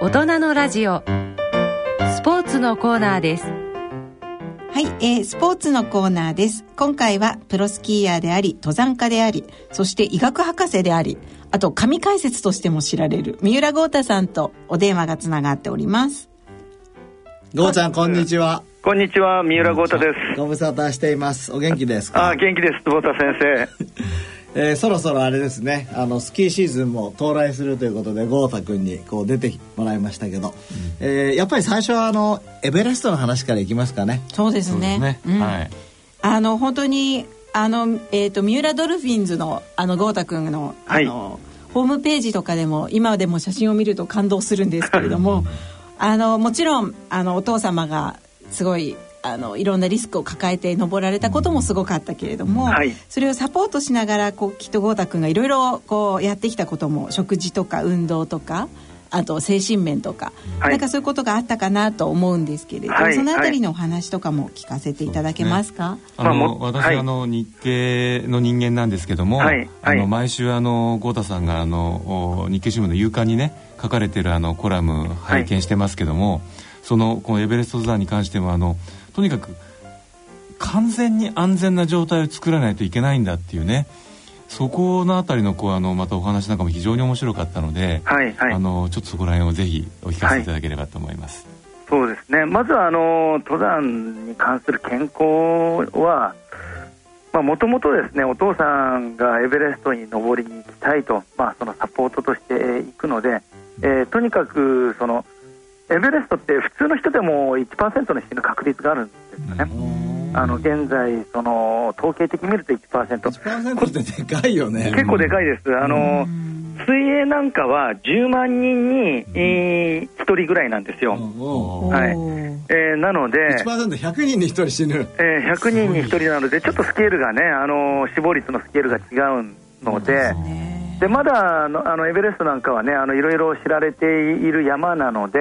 大人のラジオ。スポーツのコーナーですはい、えースポーツのコーナーです。今回はプロスキーヤーであり、登山家であり、そして医学博士であり、あと神解説としても知られる三浦豪太さんとお電話がつながっております。ゴーちゃんこんにちはこんにちは、三浦豪太です。ご無沙汰していますお元気ですか？あ、元気です、坪田先生。(laughs) えーそろそろあれですね。あのスキーシーズンも到来するということで豪太君にこう出てもらいましたけど、えーやっぱり最初はあのエベレストの話からいきますかね。そうですね。ね、うん。はい。あの、本当に、あの、えっ、と、三浦ドルフィンズの、あの、豪太くんの、あの、ホームページとかでも、今でも写真を見ると感動するんですけれども、あの、もちろん、あの、お父様が、すごい、あのいろんなリスクを抱えて登られたこともすごかったけれども、はい。それをサポートしながらこうきっと豪太君がいろいろこうやってきたことも食事とか運動とかあと精神面とか、はい。なんかそういうことがあったかなと思うんですけれど、はい。そのあたりのお話とかも聞かせていただけますか、あの、まあも私、はい。あの日経の人間なんですけども、はい。あのはい毎週あの豪太さんがあのお日経新聞の夕刊にね書かれてるあのコラム拝見してますけども、そのこのエベレスト登山に関してもあのとにかく完全に安全な状態を作らないといけないんだっていうねそこのあたりのこうあのまたお話なんかも非常に面白かったので、はい、はいあ。のちょっとそこら辺をぜひお聞かせいただければと思います。そうですね。まずは、あの、登山に関する健康は、まあ、もともとですね、お父さんがエベレストに登りに行きたいと、まあ、そのサポートとして行くので、えーとにかく、その、エベレストって普通の人でも1%の死ぬ確率があるんですよね。あの、現在、その、統計的に見ると1%。1%ってでかいよね。結構でかいです。あの、水泳なんかは10万人に、えー1人ぐらいなんですよ。うん。はい。えーなので、1%100 人に1人死ぬ。えー100人に1人なので、ちょっとスケールがね、あの死亡率のスケールが違うので、ねでまだあのあのエベレストなんかはね、あのいろいろ知られている山なので、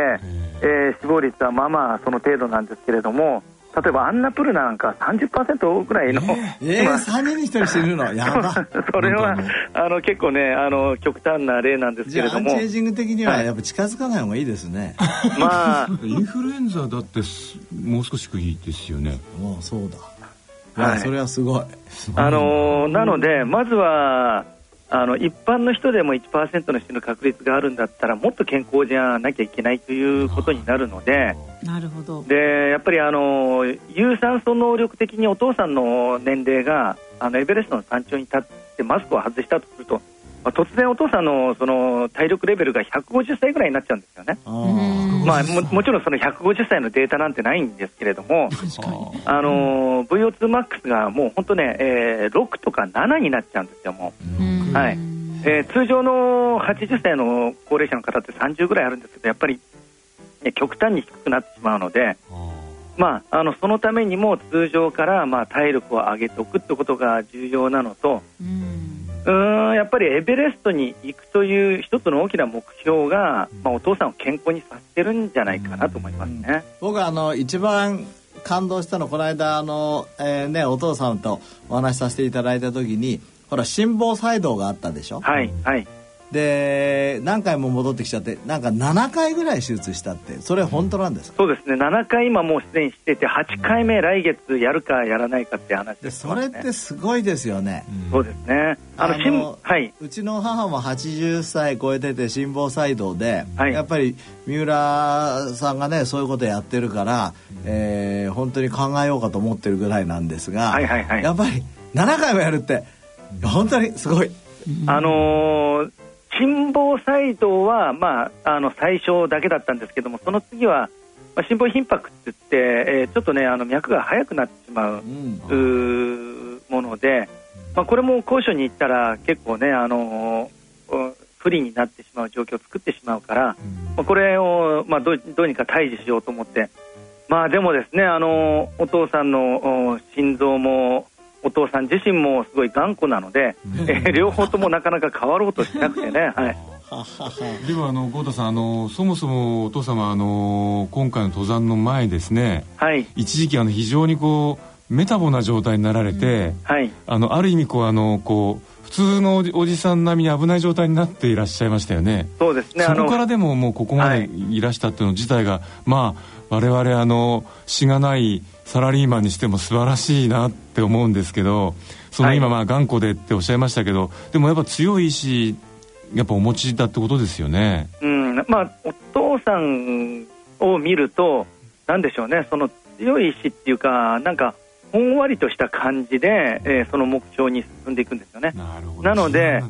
えー死亡率はまあまあその程度なんですけれども、例えばアンナプルナなんか30%ぐらいの、えー、3人に1人死ぬの？やば。(laughs) それはあの結構ねあの極端な例なんですじゃあアけれどもンチエイジング的にはやっぱ近づかない方がいいですね、(laughs) まあ。インフルエンザだってすもう少し低いですよね。もうそうだ。いや、はい。それはすごい。あのなのでまずはあの一般の人でも1%の死ぬ確率があるんだったらもっと健康じゃなきゃいけないということになるのでなるほど。でやっぱりあの有酸素能力的にお父さんの年齢があのエベレストの山頂に立ってマスクを外したとすると、まあ、突然お父さんのその体力レベルが150歳ぐらいになっちゃうんですよね。まあ、ももちろんその150歳のデータなんてないんですけれども、あの VO2 マックスがもう本当ね、えー6とか7になっちゃうんですよ、もう。はい。えー通常の80歳の高齢者の方って30ぐらいあるんですけど、やっぱり、ね極端に低くなってしまうので、まあ、あのそのためにも通常からまあ体力を上げておくってことが重要なのと、うーんやっぱりエベレストに行くという一つの大きな目標が、まあ、お父さんを健康にさせてるんじゃないかなと思いますね。僕はあの一番感動したのこの間あの、えーね、お父さんとお話しさせていただいた時にほら心房細動があったでしょ？はい、はい。で何回も戻ってきちゃってなんか7回ぐらい手術したってそれ本当なんですか、そうですね。7回今もうすでにしてて8回目来月やるかやらないかって話でね。それってすごいですよね、そうですね。あのあのはい。うちの母も80歳超えてて心房細動で、はい。やっぱり三浦さんがねそういうことやってるから、えー本当に考えようかと思ってるぐらいなんですが、はいはいはい。やっぱり7回もやるって本当にすごい。あのー心房細動は、まあ、あの最初だけだったんですけどもその次は、まあ、心房頻迫って言って、えーちょっとねあの脈が速くなってしまううもので、まあ、これも高所に行ったら結構ね、あのー不利になってしまう状況を作ってしまうから、まあ、これを、まあ、どうどうにか退治しようと思って、まあ、でもですね、あのーお父さんのお心臓もお父さん自身もすごい頑固なので、えー両方ともなかなか変わろうとしなくてね。はい。(laughs) ではあの豪太さんあのそもそもお父様あの今回の登山の前ですねはい。一時期あの非常にこうメタボな状態になられて、はい。あのある意味こうあのこう普通のおじおじさん並みに危ない状態になっていらっしゃいましたよね。そうですねそあのこからでももうここまでいらしたっていうの自体が、まあ我々あのしがないサラリーマンにしても素晴らしいなって思うんですけどそのはい。今まあ頑固でっておっしゃいましたけどでもやっぱ強い意志やっぱお持ちだってことですよね。うん。まあ、お父さんを見ると、なんでしょうね、その強い意志っていうか、なんか、ほんわりとした感じで、えーその目標に進んでいくんですよね。なるほなので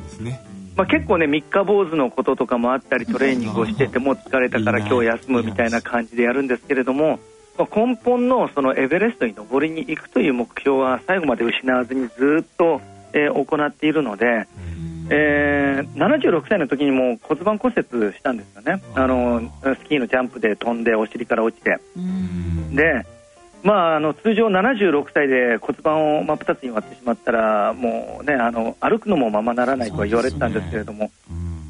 まあ、結構ね、三日坊主のこととかもあったり、トレーニングをしてても疲れたから今日休むみたいな感じでやるんですけれども、まあ、根本のそのエベレストに登りに行くという目標は最後まで失わずにずっと、えー行っているので、えー76歳の時にもう骨盤骨折したんですよね、あのスキーのジャンプで飛んでお尻から落ちて。でまあ、あの通常76歳で骨盤を真っ二つに割ってしまったらもうねあの歩くのもままならないとは言われてたんですけれども、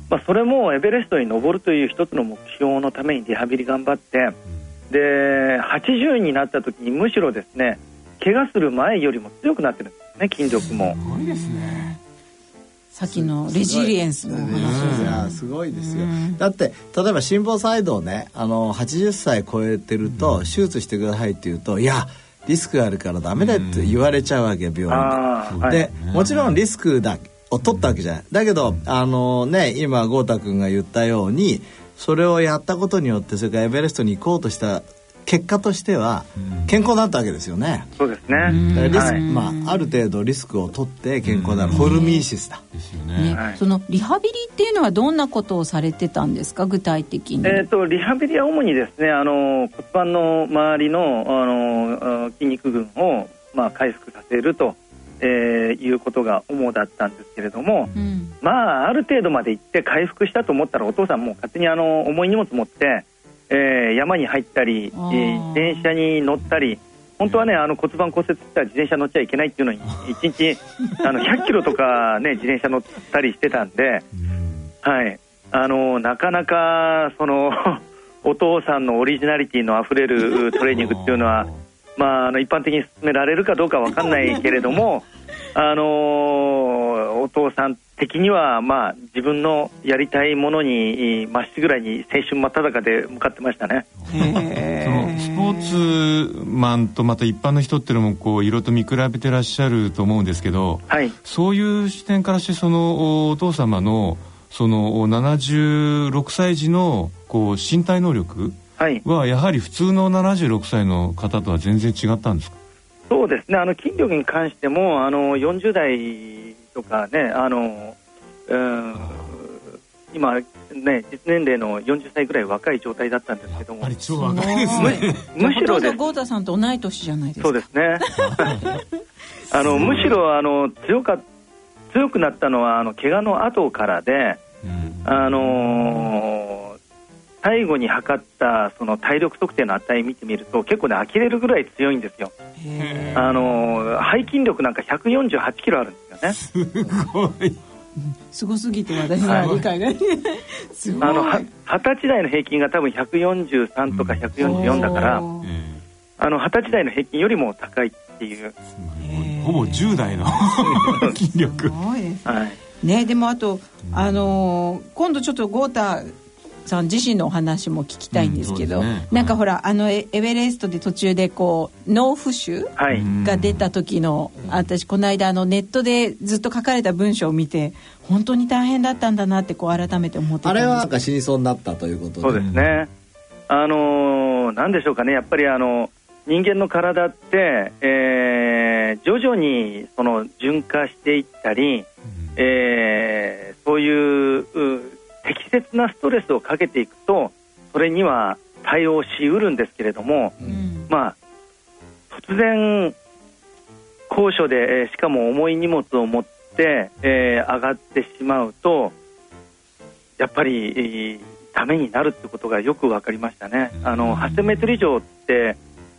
まあ、それもエベレストに登るという一つの目標のためにリハビリ頑張ってで80になった時にむしろですね怪我する前よりも強くなってるんですね筋力も。すごいですね。さっきのレジリエンスのお話い。やすごいですよ、だって例えば心房細動ねあの80歳超えてると手術してくださいって言うといやリスクがあるからダメだって言われちゃうわけ病院で、あーはい。でもちろんリスクだを取ったわけじゃない。だけどあのね今豪太君が言ったようにそれをやったことによってそれからエベレストに行こうとした結果としては健康だったわけですよね、そうですね、リスクはい。まあ、ある程度リスクを取って健康になるホルミーシスだ、ですよね。ねはい。そのリハビリっていうのはどんなことをされてたんですか具体的に、えー、とリハビリは主にですねあの骨盤の周りのあのあ筋肉群を、まあ、回復させると、えーいうことが主だったんですけれども、うん。まあ、ある程度まで行って回復したと思ったらお父さんも勝手にあの重い荷物持って、えー山に入ったり、自転車に乗ったり本当はねあの骨盤骨折したら自転車乗っちゃいけないっていうのに1日あの100キロとか、ね、(laughs) 自転車乗ったりしてたんで。はい、あのなかなかその (laughs) お父さんのオリジナリティのあふれるトレーニングっていうのは (laughs) まあ、あの一般的に進められるかどうかわかんないけれども、(laughs) あのーお父さん的には、まあ、自分のやりたいものにまっしぐらいに青春真っ只中で向かってましたね。そのスポーツマンとまた一般の人っていうのもこう色と見比べてらっしゃると思うんですけど、はい、そういう視点からしてそのお父様のその76歳児のこう身体能力はい、はやはり普通の76歳の方とは全然違ったんですか？そうですね、あの筋力に関しても、あの40代とかね、あのうん今、ね、実年齢の40歳ぐらい若い状態だったんですけども。やっぱり、超若いですね。むしろ豪太さんと同い年じゃないですか。そうですね、あのむしろあの強か強くなったのは、あの怪我の後からで、うん。あのー最後に測ったその体力測定の値見てみると結構ね呆れるぐらい強いんですよ、へあのー背筋力なんか148キロあるんですよね。すごい。ーすごすぎて私の理解が。すごい。あのは二十歳代の平均が多分143とか144だから、おー。えあの二十歳代の平均よりも高いっていう、えほぼ10代の筋力。すごいです。はい、ねでもあとあのー今度ちょっと豪太さん自身のお話も聞きたいんですけど、うんね。なんかほらあのエエベレストで途中でこう脳浮腫はいうんが出た時の、私この間あのネットでずっと書かれた文章を見て本当に大変だったんだなってこう改めて思ってあれはなんか死にそうになったということで。そうですね、あのーなんでしょうかね、やっぱりあの人間の体って、えー徐々にその循化していったり、えーそういうう適切なストレスをかけていくと、それには対応しうるんですけれども、うんまあ、突然、高所で、えーしかも重い荷物を持って、えー上がってしまうと、やっぱり、えーダメになるってことがよく分かりましたね。あの8000メートル以上って、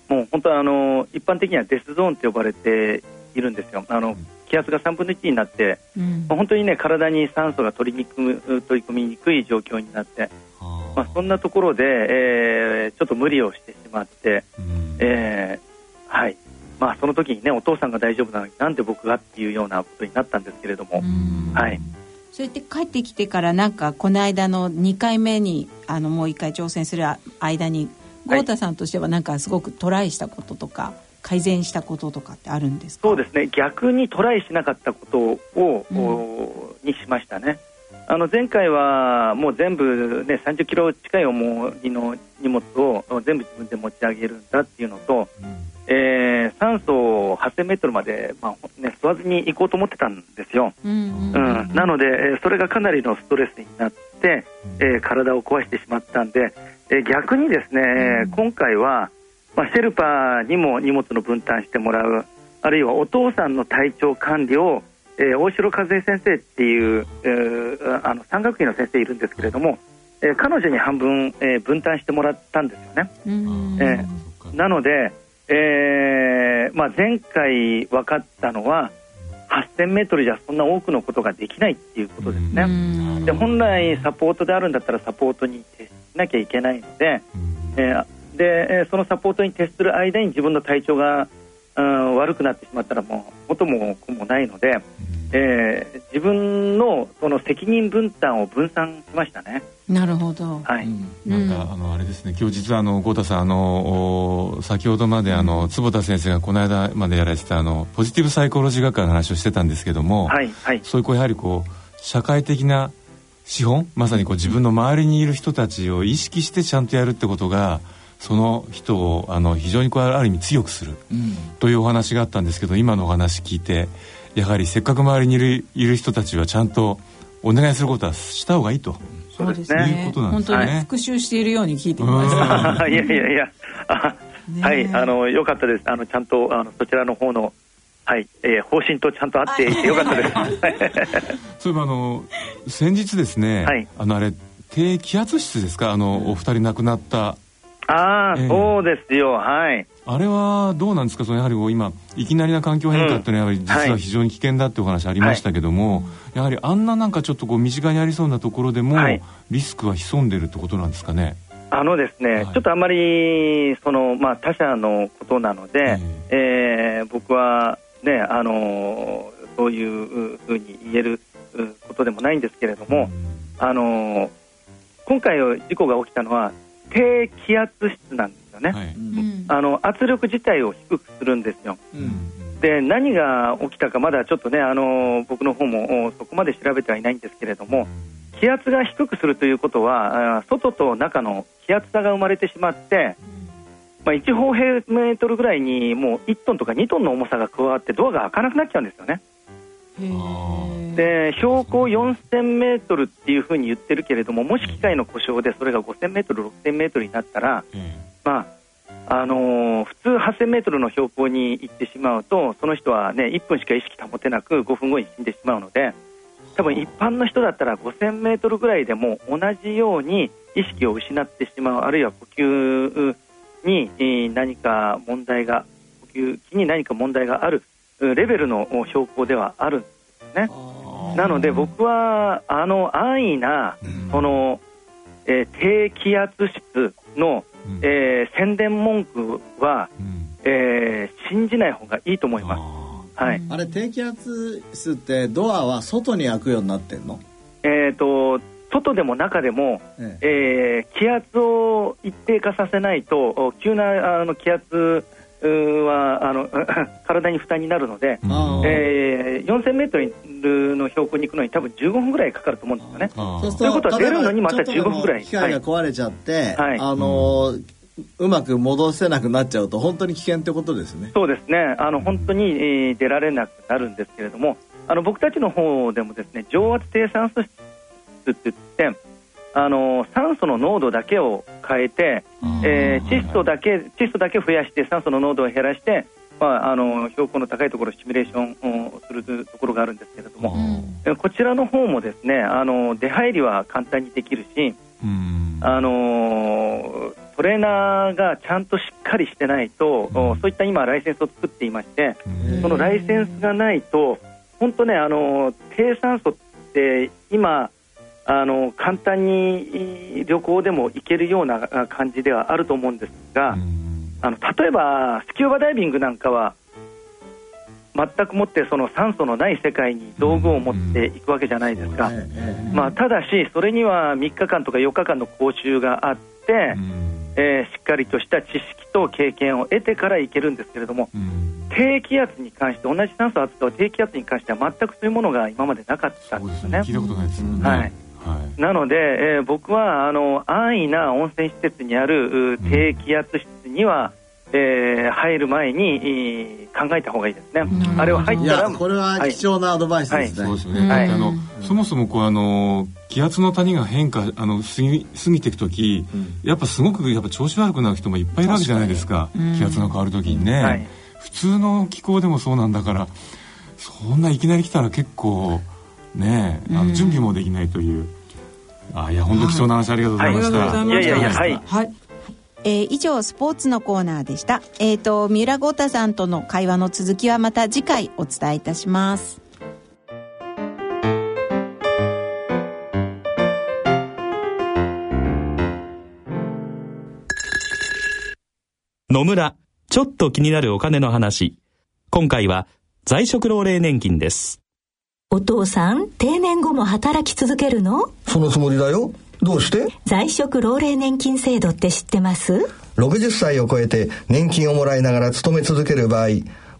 もう本当はあの一般的にはデスゾーンって呼ばれているんですよ。あの気圧が3分の1になって、うん。まあ本当にね体に酸素が取りにく取り込みにくい状況になって、まあ、そんなところで、えーちょっと無理をしてしまって、うん。えーはい。まあ、その時にねお父さんが大丈夫なのになんで僕がっていうようなことになったんですけれども、うん。はい、そうやって帰ってきてからなんかこの間の2回目にあのもう1回挑戦する間にはい。豪太さんとしてはなんかすごくトライしたこととか改善したこととかってあるんですか？そうですね。逆にトライしなかったことを、うん。おにしましたね。あの前回はもう全部、ね、30キロ近い重りの荷物を全部自分で持ち上げるんだっていうのと、えー酸素を8000メートルまで、まあね、吸わずに行こうと思ってたんですよ。うんうん、なので、えーそれがかなりのストレスになって、えー体を壊してしまったんで、えー逆にですね、うん。今回は、まあ、シェルパにも荷物の分担してもらうあるいはお父さんの体調管理を、えー大城和恵先生っていう、えーあの山岳医の先生いるんですけれども、えー彼女に半分、えー分担してもらったんですよね。うん。えなので、えーまあ、前回分かったのは8000メートルじゃそんな多くのことができないっていうことですね。うん。で本来サポートであるんだったらサポートに徹しなきゃいけないので、えーでえーそのサポートに徹する間に自分の体調が、うん悪くなってしまったらもう元も子もないので、えー自分のその責任分担を分散しましたね。なるほど。はい、なんか、あのあれですね。今日実はあの豪太さんあのお先ほどまであの坪田先生がこの間までやられてたあのポジティブサイコロジー学会の話をしてたんですけども、はい、はい、そういうこうやはりこう社会的な資本まさにこう自分の周りにいる人たちを意識してちゃんとやるってことがその人をあの非常にこうある意味強くするというお話があったんですけど今のお話聞いてやはりせっかく周りにいるいる人たちはちゃんとお願いすることはした方がいいと。そうですね。いうことなん本当ですね。に復習しているように聞いてみました (laughs) いやいやいや、はい、あの、よかったです。あの、ちゃんと、あの、そちらの方の、はい、えー方針とちゃんと合っていてよかったです。(laughs) そういえばあの先日ですね、はい。あのあれ低気圧室ですか？あのお二人亡くなったああ、ええ。そうですよ、はい。あれはどうなんですか？そのやはり今いきなりな環境変化っていうのはやはり実は非常に危険だっていうお話ありましたけども、やはりあんななんかちょっとこう身近にありそうなところでも、はい。リスクは潜んでるってことなんですかね？あのですね、はい。ちょっとあんまりその、まあ、他者のことなので、えー僕は、ね、あのそういうふうに言えるうことでもないんですけれども、あの今回事故が起きたのは低気圧室なんですよね、はい。うん。あの圧力自体を低くするんですよ。で何が起きたかまだちょっとねあの僕の方もおそこまで調べてはいないんですけれども気圧が低くするということはあ外と中の気圧差が生まれてしまって、まあ、1平方メートルぐらいにもう1トンとか2トンの重さが加わってドアが開かなくなっちゃうんですよね。で標高4000メートルっていうふうに言ってるけれどももし機械の故障でそれが5000メートル6000メートルになったらえまああのー普通8000メートルの標高に行ってしまうとその人は、ね、1分しか意識保てなく5分後に死んでしまうので多分一般の人だったら5000メートルぐらいでも同じように意識を失ってしまうあるいは呼吸にえー何か問題が呼吸器に何か問題があるレベルのお標高ではあるんですね。なので僕はあの安易なその、えー低気圧室の、うん。えー宣伝文句は、うん。えー信じない方がいいと思います。あはい。あれ低気圧室ってドアは外に開くようになってんの、えっ、と外でも中でも、ええ。えー気圧を一定化させないとお急なあの気圧はあの (laughs) 体に負担になるので、えー4000メートルの標高に行くのに多分15分ぐらいかかると思うんですよね。ということは出るのにまた例えばちょっとでも15分ぐらい。機械が壊れちゃって、はい。あのーうまく戻せなくなっちゃうと本当に危険ってことですね。そうですね、あの本当に、えー出られなくなるんですけれども、あの僕たちの方でもですね上圧低酸素室って言って、あの酸素の濃度だけを変えて、えー窒素だけ窒素だけ増やして酸素の濃度を減らして、まあ、あの標高の高いところをシミュレーションをするところがあるんですけれども、えーこちらの方もですねあの出入りは簡単にできるし、うん。あのートレーナーがちゃんとしっかりしてないと、おそういった今ライセンスを作っていまして、うん。そのライセンスがないと本当ねあの低酸素って今あの簡単に旅行でも行けるようなあ感じではあると思うんですが、うん。あの例えばスキューバダイビングなんかは全くもってその酸素のない世界に道具を持っていくわけじゃないですか、ええまあ、ただしそれには3日間とか4日間の講習があって、うん。えーしっかりとした知識と経験を得てから行けるんですけれどもうん。低気圧に関して同じ酸素を扱う低気圧に関しては全くそういうものが今までなかったんですすね。聞いたことないですもんね。はいはい。なので、えー僕はあの安易な温泉施設にあるう低気圧室には、えー入る前に、えー考えた方がいいですね、あれを入っいたらやこれは貴重なアドバイスですね。そうですね、はい。あのそもそもこうあの気圧の谷が変化あの過ぎ過ぎていく時、やっぱすごくやっぱ調子悪くなる人もいっぱいいるわけじゃないですか。気圧が変わる時にね、はい。普通の気候でもそうなんだからそんないきなり来たら結構ねあの準備もできないという、あいや本当貴重な話ありがとうございました、いやいやいやはいはい。えー以上スポーツのコーナーでした。えっ、と三浦豪太さんとの会話の続きはまた次回お伝えいたします。野村、ちょっと気になるお金の話。今回は在職老齢年金です。お父さん、定年後も働き続けるの？そのつもりだよ。どうして？在職老齢年金制度って知ってます ?60 歳を超えて年金をもらいながら勤め続ける場合、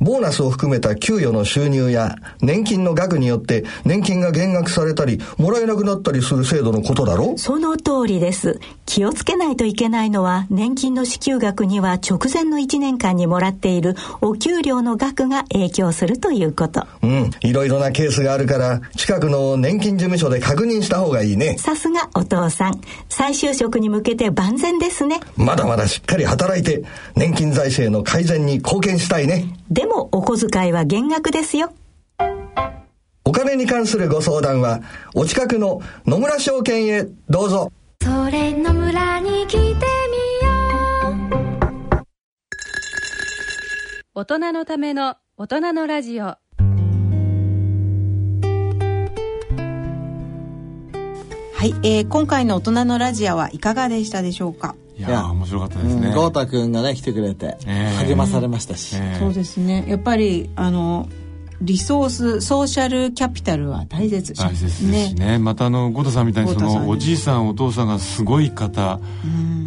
ボーナスを含めた給与の収入や年金の額によって年金が減額されたり、もらえなくなったりする制度のことだろその通りです。気をつけないといけないのは、年金の支給額には直前の1年間にもらっているお給料の額が影響するということ。うん、いろいろなケースがあるから、近くの年金事務所で確認した方がいいね。さすがお父さん。再就職に向けて万全ですね。まだまだしっかり働いて、年金財政の改善に貢献したいね。でも、お小遣いは減額ですよ。お金に関するご相談は、お近くの野村証券へどうぞ。それの村に来てみよう大人のための大人のラジオははい、えー、今回の大人のラジオはいかがでしたでしょうか？いやー面白かったですね。豪太君がね来てくれてええ励まされましたし、ええそうですね。やっぱりあのリソースソーシャルキャピタルは大切。大切ですしね。またあの豪太さんみたいにそのおじいさんお父さんがすごい方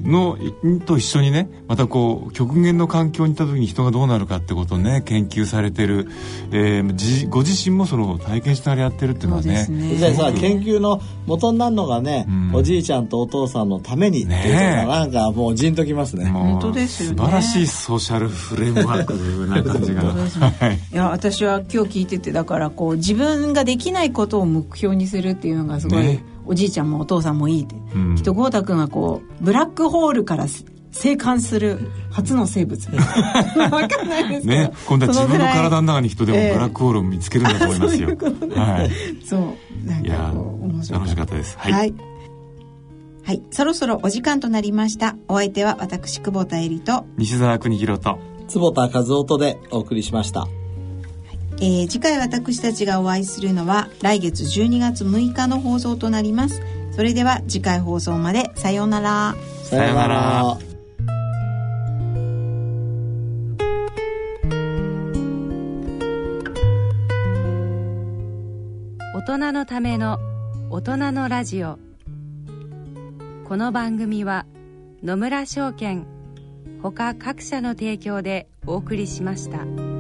の、ん。と一緒にねまたこう極限の環境にいた時に人がどうなるかってことをね研究されてる、えーじご自身もその体験しながらやってるっていうのはねそうですね。でさ研究の元になるのがね、うん。おじいちゃんとお父さんのためにっていうのがなんかもうじんときますね、もう本当ですよね。素晴らしいソーシャルフレームワークな感じが。(laughs) はい。いや私は今日聞いててだからこう自分ができないことを目標にするっていうのがすごい、ね。おじいちゃんもお父さんもいいって、うん。きっと豪太君はこうブラックホールから生還する初の生物 (laughs) わかんないですけど。ね。今度は自分の体の中に人でもええブラックホールを見つけるんだと思いますよ、はい。そう。なんかいやこう面白楽しかったです。はい、はい、はい、そろそろお時間となりました。お相手は私久保田恵里と。西澤邦弘と。坪田和夫とでお送りしましたえー次回私たちがお会いするのは来月12月6日の放送となります。それでは次回放送までさようなら。さようなら。大人のための大人のラジオ。この番組は野村証券ほか各社の提供でお送りしました。